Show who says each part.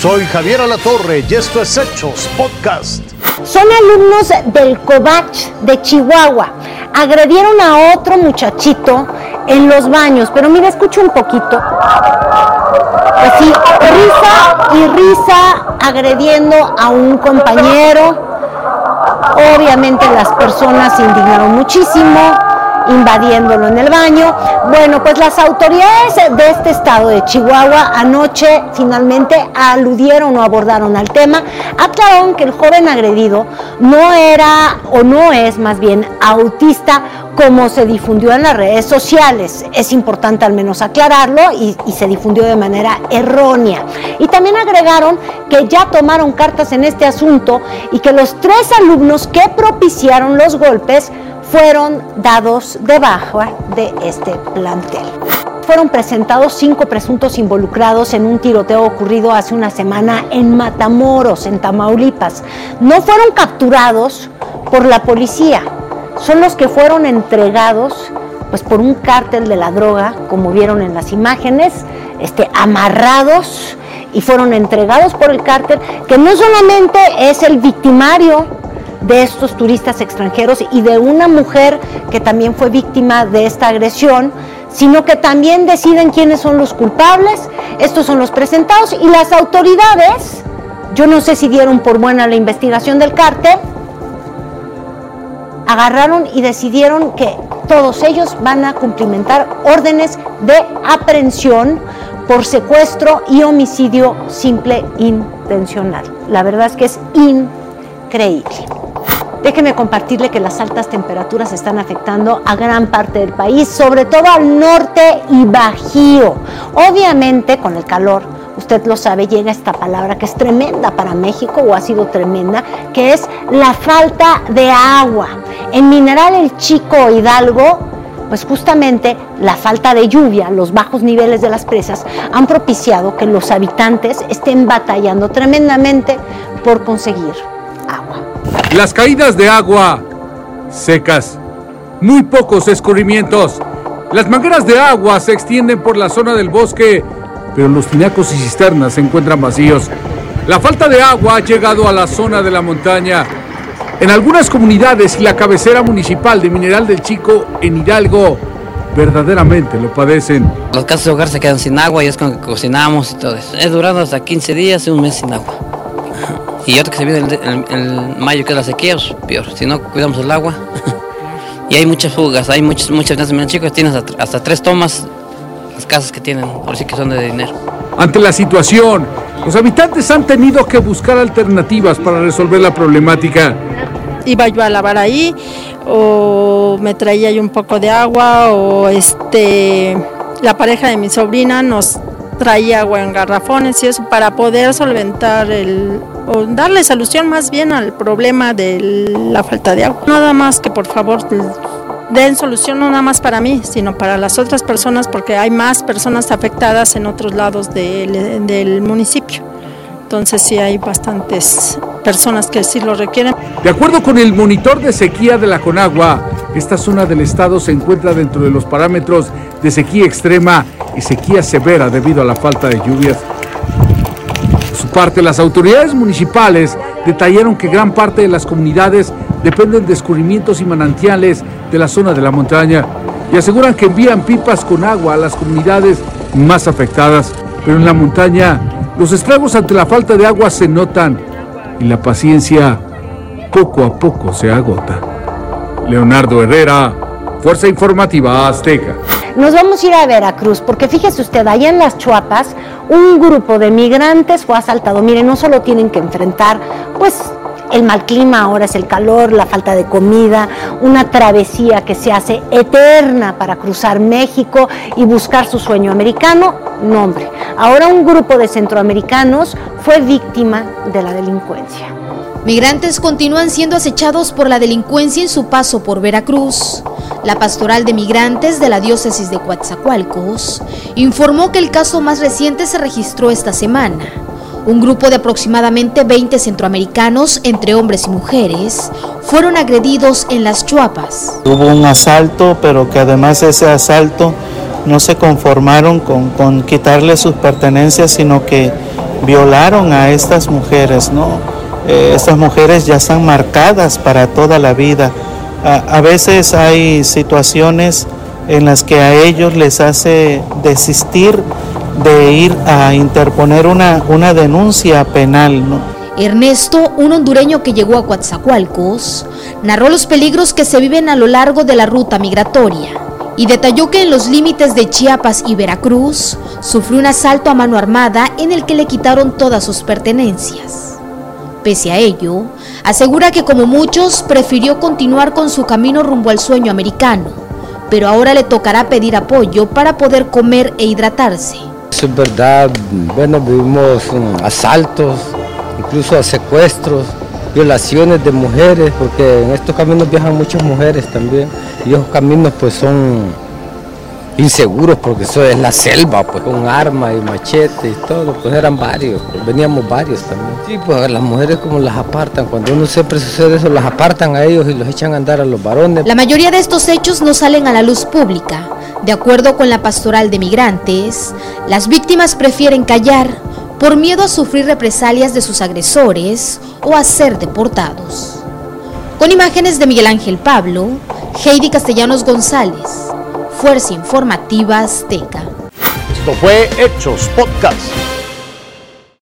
Speaker 1: Soy Javier Alatorre y esto es Hechos Podcast.
Speaker 2: Son alumnos del COVACH de Chihuahua. Agredieron a otro muchachito en los baños, pero mira, escucha un poquito. Así, risa y risa agrediendo a un compañero. Obviamente las personas se indignaron muchísimo invadiéndolo en el baño. Bueno, pues las autoridades de este estado de Chihuahua anoche finalmente aludieron o abordaron al tema, aclararon que el joven agredido no era o no es más bien autista como se difundió en las redes sociales. Es importante al menos aclararlo y, y, se difundió de manera errónea. Y también agregaron que ya tomaron cartas en este asunto y que los tres alumnos que propiciaron los golpes fueron dados de baja de este plantel. Fueron presentados cinco presuntos involucrados en un tiroteo ocurrido hace una semana en Matamoros, en Tamaulipas. No fueron capturados por la policía, son los que fueron entregados pues por un cártel de la droga, como vieron en las imágenes, este, amarrados y fueron entregados por el cártel, que no solamente es el victimario de estos turistas extranjeros y de una mujer que también fue víctima de esta agresión, sino que también deciden quiénes son los culpables, estos son los presentados y las autoridades, yo no sé si dieron por buena la investigación del cártel, agarraron y decidieron que todos ellos van a cumplimentar órdenes de aprehensión por secuestro y homicidio simple intencional. La verdad es que es increíble. Déjeme compartirle que las altas temperaturas están afectando a gran parte del país, sobre todo al norte y bajío. Obviamente con el calor, usted lo sabe, llega esta palabra que es tremenda para México o ha sido tremenda, que es la falta de agua. En Mineral El Chico Hidalgo, pues justamente la falta de lluvia, los bajos niveles de las presas, han propiciado que los habitantes estén batallando tremendamente por conseguir agua.
Speaker 3: Las caídas de agua secas, muy pocos escurrimientos. Las mangueras de agua se extienden por la zona del bosque, pero los tinacos y cisternas se encuentran vacíos. La falta de agua ha llegado a la zona de la montaña. En algunas comunidades y la cabecera municipal de Mineral del Chico en Hidalgo verdaderamente lo padecen.
Speaker 4: Las casas de hogar se quedan sin agua y es con que cocinamos y todo eso. He durado hasta 15 días y un mes sin agua. Y otro que se viene el, el, el, mayo, que es la sequía, pues peor. Si no cuidamos el agua. y hay muchas fugas, hay muchas, muchas casas chicos, tienes hasta, hasta, tres tomas las casas que tienen, por sí que son de dinero.
Speaker 3: Ante la situación, los habitantes han tenido que buscar alternativas para resolver la problemática.
Speaker 5: Iba yo a lavar ahí, o me traía yo un poco de agua, o este la pareja de mi sobrina nos traía agua en garrafones y eso para poder solventar el o darle solución más bien al problema de la falta de agua. Nada más que por favor den solución no nada más para mí, sino para las otras personas porque hay más personas afectadas en otros lados del, del municipio. Entonces sí hay bastantes personas que sí lo requieren.
Speaker 3: De acuerdo con el monitor de sequía de la Conagua, esta zona del estado se encuentra dentro de los parámetros de sequía extrema y sequía severa debido a la falta de lluvias. Por su parte, las autoridades municipales detallaron que gran parte de las comunidades dependen de escurrimientos y manantiales de la zona de la montaña y aseguran que envían pipas con agua a las comunidades más afectadas. Pero en la montaña, los estragos ante la falta de agua se notan y la paciencia poco a poco se agota. Leonardo Herrera, Fuerza Informativa Azteca.
Speaker 2: Nos vamos a ir a Veracruz, porque fíjese usted, allá en las Chuapas, un grupo de migrantes fue asaltado. Miren, no solo tienen que enfrentar, pues, el mal clima, ahora es el calor, la falta de comida, una travesía que se hace eterna para cruzar México y buscar su sueño americano. No, hombre, ahora un grupo de centroamericanos fue víctima de la delincuencia.
Speaker 6: Migrantes continúan siendo acechados por la delincuencia en su paso por Veracruz. La pastoral de migrantes de la diócesis de Coatzacoalcos informó que el caso más reciente se registró esta semana. Un grupo de aproximadamente 20 centroamericanos, entre hombres y mujeres, fueron agredidos en las Chuapas.
Speaker 7: Hubo un asalto, pero que además de ese asalto no se conformaron con, con quitarle sus pertenencias, sino que violaron a estas mujeres, ¿no? Eh, estas mujeres ya están marcadas para toda la vida. A, veces hay situaciones en las que a ellos les hace desistir de ir a interponer una, una denuncia penal, ¿no?
Speaker 6: Ernesto, un hondureño que llegó a Coatzacoalcos, narró los peligros que se viven a lo largo de la ruta migratoria y detalló que en los límites de Chiapas y Veracruz sufrió un asalto a mano armada en el que le quitaron todas sus pertenencias. Pese a ello, asegura que como muchos prefirió continuar con su camino rumbo al sueño americano, pero ahora le tocará pedir apoyo para poder comer e hidratarse.
Speaker 8: es verdad, bueno, vivimos mm, asaltos, incluso secuestros, violaciones de mujeres, porque en estos caminos viajan muchas mujeres también, y esos caminos pues son inseguros porque eso es la selva, pues con armas y machete y todo, pues eran varios, pues, veníamos varios también. Sí, pues las mujeres como las apartan, cuando uno siempre sucede eso, las apartan a ellos y los echan a andar a los varones.
Speaker 6: La mayoría de estos hechos no salen a la luz pública. De acuerdo con la pastoral de migrantes, las víctimas prefieren callar por miedo a sufrir represalias de sus agresores o a ser deportados. Con imágenes de Miguel Ángel Pablo, Heidi Castellanos González, Fuerza Informativa Azteca.
Speaker 1: Esto fue Hechos Podcast.